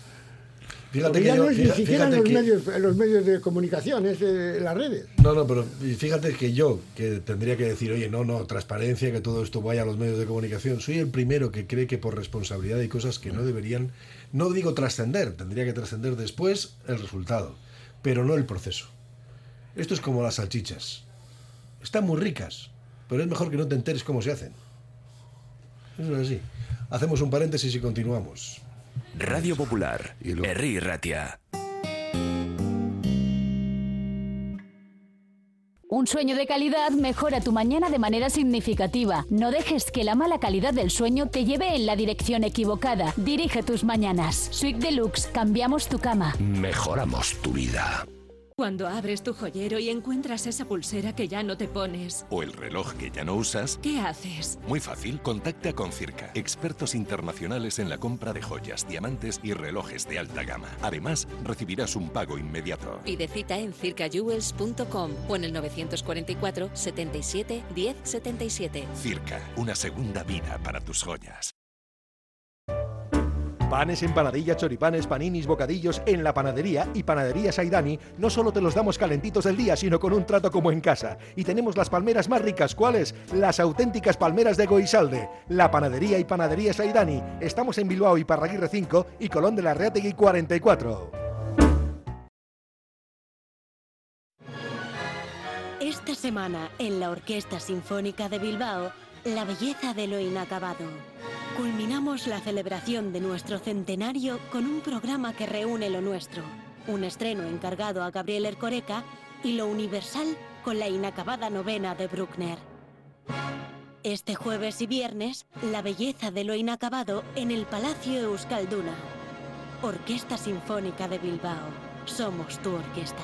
Speaker 5: Fíjate que ya no es ni siquiera los, medios, los medios de comunicación, es las redes.
Speaker 2: No, no, pero fíjate que yo, que tendría que decir, oye, no, no, transparencia, que todo esto vaya a los medios de comunicación, soy el primero que cree que por responsabilidad hay cosas que no deberían, no digo trascender, tendría que trascender después el resultado, pero no el proceso. Esto es como las salchichas. Están muy ricas, pero es mejor que no te enteres cómo se hacen. Eso es así. Hacemos un paréntesis y continuamos.
Speaker 16: Radio Popular, Herri Ratia.
Speaker 17: Un sueño de calidad mejora tu mañana de manera significativa. No dejes que la mala calidad del sueño te lleve en la dirección equivocada. Dirige tus mañanas. Suite Deluxe, cambiamos tu cama.
Speaker 16: Mejoramos tu vida.
Speaker 10: Cuando abres tu joyero y encuentras esa pulsera que ya no te pones.
Speaker 6: O el reloj que ya no usas.
Speaker 10: ¿Qué haces?
Speaker 6: Muy fácil, contacta con Circa, expertos internacionales en la compra de joyas, diamantes y relojes de alta gama. Además, recibirás un pago inmediato.
Speaker 18: Pide cita en circajewels.com o en el 944 77 10 77.
Speaker 6: Circa, una segunda vida para tus joyas.
Speaker 8: Panes, empanadillas, choripanes, paninis, bocadillos en la panadería y panadería Saidani no solo te los damos calentitos del día, sino con un trato como en casa. Y tenemos las palmeras más ricas, ¿cuáles? Las auténticas palmeras de Goisalde. La panadería y panadería Saidani. Estamos en Bilbao y Parraguirre 5 y Colón de la Reategui 44.
Speaker 19: Esta semana en la Orquesta Sinfónica de Bilbao, la belleza de lo inacabado. Culminamos la celebración de nuestro centenario con un programa que reúne lo nuestro, un estreno encargado a Gabriel Ercoreca y lo universal con la inacabada novena de Bruckner. Este jueves y viernes, la belleza de lo inacabado en el Palacio Euskalduna. Orquesta Sinfónica de Bilbao. Somos tu orquesta.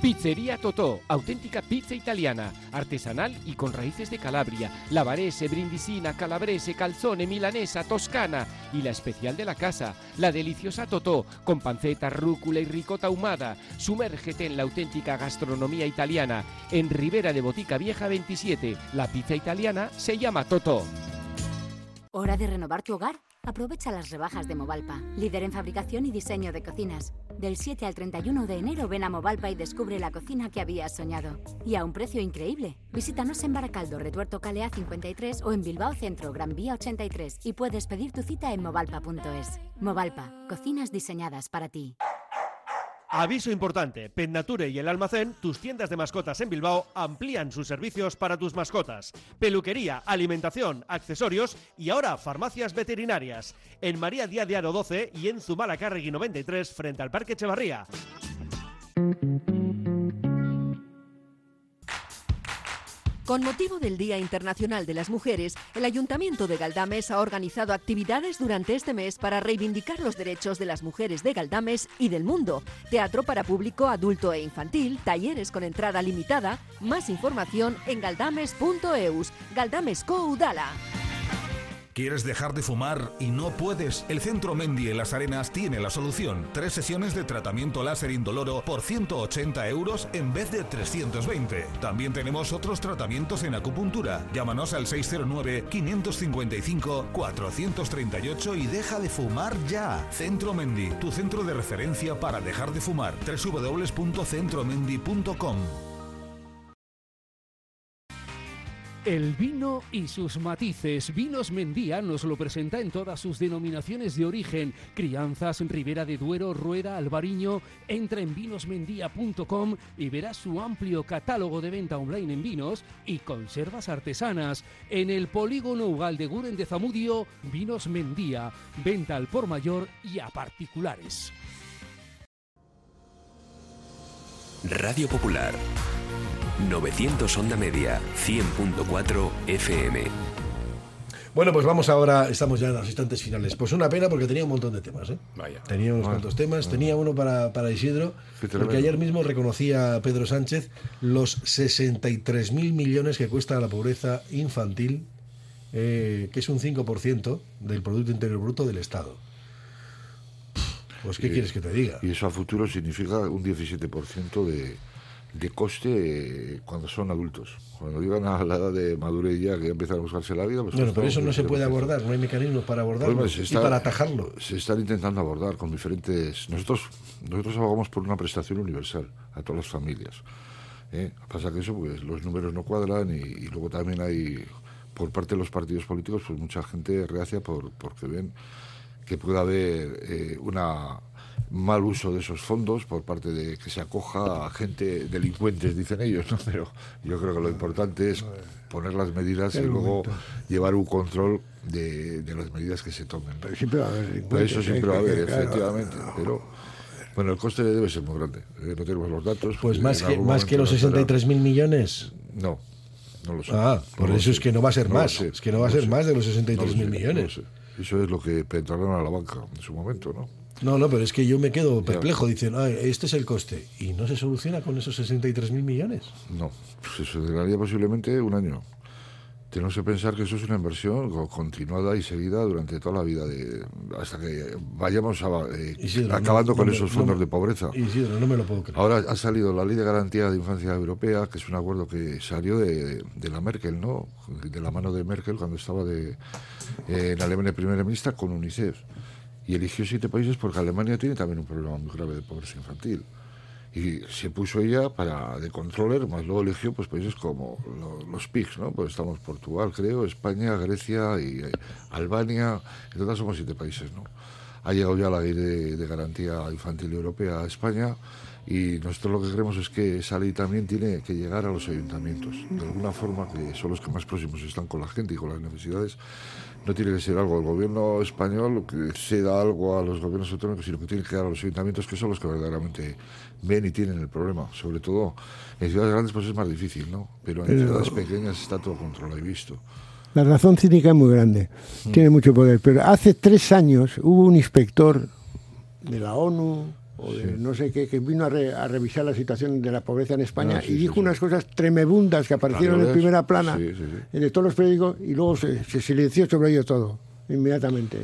Speaker 20: Pizzería Totó, auténtica pizza italiana, artesanal y con raíces de Calabria, lavarese, brindisina, calabrese, calzone, milanesa, toscana y la especial de la casa, la deliciosa Totó, con panceta, rúcula y ricota ahumada. Sumérgete en la auténtica gastronomía italiana. En Ribera de Botica Vieja 27, la pizza italiana se llama Totó.
Speaker 21: ¿Hora de renovar tu hogar? Aprovecha las rebajas de Movalpa, líder en fabricación y diseño de cocinas. Del 7 al 31 de enero ven a Movalpa y descubre la cocina que habías soñado. Y a un precio increíble. Visítanos en Baracaldo, Retuerto Calea 53 o en Bilbao Centro, Gran Vía 83 y puedes pedir tu cita en movalpa.es. Movalpa, cocinas diseñadas para ti.
Speaker 8: Aviso importante, Pennature y el almacén, tus tiendas de mascotas en Bilbao, amplían sus servicios para tus mascotas. Peluquería, alimentación, accesorios y ahora farmacias veterinarias. En María Díaz de Aro 12 y en Zumalacárregui 93 frente al Parque Echevarría.
Speaker 10: Con motivo del Día Internacional de las Mujeres, el Ayuntamiento de Galdames ha organizado actividades durante este mes para reivindicar los derechos de las mujeres de Galdames y del mundo. Teatro para público adulto e infantil, talleres con entrada limitada. Más información en galdames.eus. Galdames Udala.
Speaker 22: ¿Quieres dejar de fumar y no puedes? El Centro Mendy en Las Arenas tiene la solución. Tres sesiones de tratamiento láser indoloro por 180 euros en vez de 320. También tenemos otros tratamientos en acupuntura. Llámanos al 609-555-438 y deja de fumar ya. Centro Mendy, tu centro de referencia para dejar de fumar. www.centromendy.com
Speaker 15: El vino y sus matices. Vinos Mendía nos lo presenta en todas sus denominaciones de origen. Crianzas, Ribera de Duero, Rueda, Albariño. Entra en vinosmendía.com y verás su amplio catálogo de venta online en vinos y conservas artesanas. En el polígono Ugal de Guren de Zamudio, Vinos Mendía. Venta al por mayor y a particulares.
Speaker 16: Radio Popular. 900 Onda Media, 100.4 FM.
Speaker 2: Bueno, pues vamos ahora, estamos ya en los instantes finales. Pues una pena porque tenía un montón de temas, ¿eh?
Speaker 3: Vaya.
Speaker 2: Tenía unos cuantos temas, tenía uno para, para Isidro, porque ayer mismo reconocía Pedro Sánchez los 63.000 millones que cuesta la pobreza infantil, eh, que es un 5% del Producto Interior Bruto del Estado. Pues, ¿qué
Speaker 4: Y-
Speaker 2: quieres que te diga?
Speaker 4: Y eso a futuro significa un 17% de, de coste eh, cuando son adultos. Cuando llegan a la edad de madurez ya, que empiezan a buscarse la vida... Pues
Speaker 2: Bueno, pero eso no se puede
Speaker 4: 17%.
Speaker 2: abordar, no hay mecanismos para abordarlo
Speaker 4: Pues,
Speaker 2: y
Speaker 4: está-
Speaker 2: para atajarlo.
Speaker 4: Se están intentando abordar con diferentes... Nosotros nosotros abogamos por una prestación universal a todas las familias. ¿eh? Pasa que eso, pues los números no cuadran y, y luego también hay, por parte de los partidos políticos, pues mucha gente reacia por, porque ven que puede haber eh, una mal uso de esos fondos por parte de que se acoja a gente delincuentes, dicen ellos, ¿no? Pero yo creo que lo importante es poner las medidas y luego llevar un control de, de las medidas que se tomen.
Speaker 5: Pero siempre va a haber
Speaker 4: Pero
Speaker 5: delincuentes,
Speaker 4: eso
Speaker 5: ¿eh?
Speaker 4: siempre va a haber,
Speaker 5: claro,
Speaker 4: efectivamente. Pero bueno, el coste debe ser muy grande. Eh, No tenemos los datos.
Speaker 2: Pues
Speaker 4: Eh,
Speaker 2: más que, más que los
Speaker 4: lo será.
Speaker 2: 63.000 millones.
Speaker 4: No, no lo sé.
Speaker 2: Ah, por
Speaker 4: No
Speaker 2: eso es
Speaker 4: sé.
Speaker 2: que no va a ser
Speaker 4: No
Speaker 2: más.
Speaker 4: sé.
Speaker 2: Es que no va a
Speaker 4: No
Speaker 2: ser
Speaker 4: sé.
Speaker 2: más de los
Speaker 4: No lo
Speaker 2: 63.000
Speaker 4: sé, no lo
Speaker 2: millones.
Speaker 4: sé. Eso es lo que penetraron a la banca en su momento, ¿no?
Speaker 2: No, no, pero es que yo me quedo perplejo. Dicen, "Ay, este es el coste. ¿Y no se soluciona con esos 63.000 millones?
Speaker 4: No, eso duraría posiblemente un año. Tenemos que pensar que eso es una inversión co- continuada y seguida durante toda la vida, de, hasta que vayamos a- eh,
Speaker 2: Isidro,
Speaker 4: acabando
Speaker 2: no-
Speaker 4: con
Speaker 2: no
Speaker 4: esos
Speaker 2: no
Speaker 4: fondos
Speaker 2: me-
Speaker 4: de pobreza.
Speaker 2: Isidro, no me lo puedo creer.
Speaker 4: Ahora ha salido la Ley de Garantía de Infancia Europea, que es un acuerdo que salió de, de la Merkel, ¿no? De la mano de Merkel cuando estaba de, eh, en Alemania primera ministra con UNICEF. Y eligió siete países porque Alemania tiene también un problema muy grave de pobreza infantil. Y se puso ella para de controller, más luego eligió pues países como lo- los PIGs, ¿no? Pues estamos Portugal, creo, España, Grecia y eh, Albania, en total somos siete países, ¿no? ha llegado ya la ley de, de garantía infantil europea a España y nosotros lo que creemos es que esa ley también tiene que llegar a los ayuntamientos. De alguna forma, que son los que más próximos están con la gente y con las necesidades, no tiene que ser algo del gobierno español que se da algo a los gobiernos autónomos, sino que tiene que dar a los ayuntamientos que son los que verdaderamente ven y tienen el problema. Sobre todo en ciudades grandes pues es más difícil, ¿no? Pero en
Speaker 5: Pero-
Speaker 4: ciudades pequeñas está todo controlado y visto.
Speaker 5: La razón cínica es muy grande,
Speaker 4: Mm.
Speaker 5: tiene mucho poder. Pero hace tres años hubo un inspector de la ONU o de no sé qué que vino a, re- a revisar la situación de la pobreza en España
Speaker 4: Ah, sí,
Speaker 5: y dijo
Speaker 4: sí.
Speaker 5: unas cosas tremebundas que aparecieron en primera plana
Speaker 4: sí.
Speaker 5: de todos los periódicos y luego se, se silenció sobre ello todo, inmediatamente.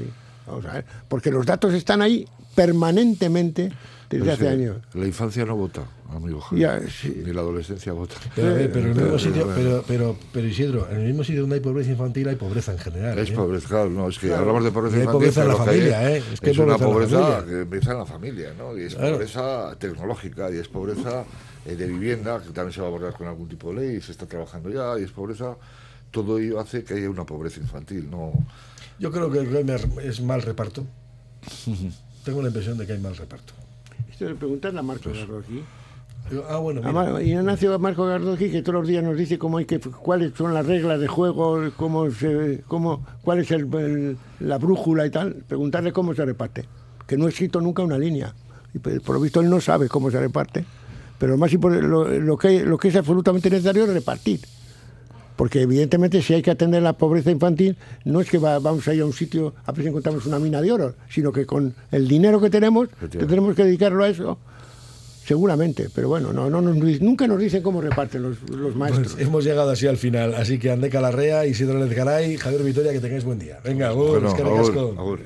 Speaker 5: Vamos a ver, porque los datos están ahí permanentemente desde
Speaker 4: Pero
Speaker 5: hace
Speaker 4: sí,
Speaker 5: años.
Speaker 4: La infancia no vota, amigo.
Speaker 5: Ya, sí.
Speaker 4: Ni la adolescencia vota.
Speaker 2: Pero, en el mismo sitio, pero, pero, pero Isidro, en el mismo sitio donde hay pobreza infantil hay pobreza en general.
Speaker 4: Es
Speaker 2: ¿eh?
Speaker 4: pobreza, claro, no, es que
Speaker 2: Claro.
Speaker 4: hablamos de pobreza
Speaker 2: Y hay
Speaker 4: infantil.
Speaker 2: pobreza en la familia, ¿eh? Es que
Speaker 4: una
Speaker 2: pobreza
Speaker 4: que empieza en la familia, ¿no? Y es
Speaker 2: Claro.
Speaker 4: pobreza tecnológica, y es pobreza eh, de vivienda, que también se va a abordar con algún tipo de ley, y se está trabajando ya, y es pobreza. Todo ello hace que haya una pobreza infantil, ¿no?
Speaker 2: Yo creo que el problema es mal reparto. [laughs] Tengo la impresión de que hay mal reparto.
Speaker 5: Preguntarle a Marco Gardocki.
Speaker 2: Ah, bueno,
Speaker 5: A
Speaker 2: mira.
Speaker 5: Ignacio Marco Gardocki que todos los días nos dice cómo hay que cuáles son las reglas de juego, cómo se, cómo, cuál es el- el- la brújula y tal, preguntarle cómo se reparte. Que no he escrito nunca una línea. Y pues, por lo visto él no sabe cómo se reparte. Pero más lo, lo que, lo que es absolutamente necesario es repartir. Porque evidentemente si hay que atender la pobreza infantil, no es que va- vamos a ir a un sitio a ver si encontramos una mina de oro, sino que con el dinero que tenemos, que tenemos que dedicarlo a eso, seguramente. Pero bueno, no, no nos, di- nunca nos dicen cómo reparten los, los maestros.
Speaker 2: Pues hemos llegado así al final. Así que Andeca Larrea, Isidro Lezgaray, Javier Vitoria, que tengáis buen día. Venga, agur,
Speaker 4: Bueno, agur, agur.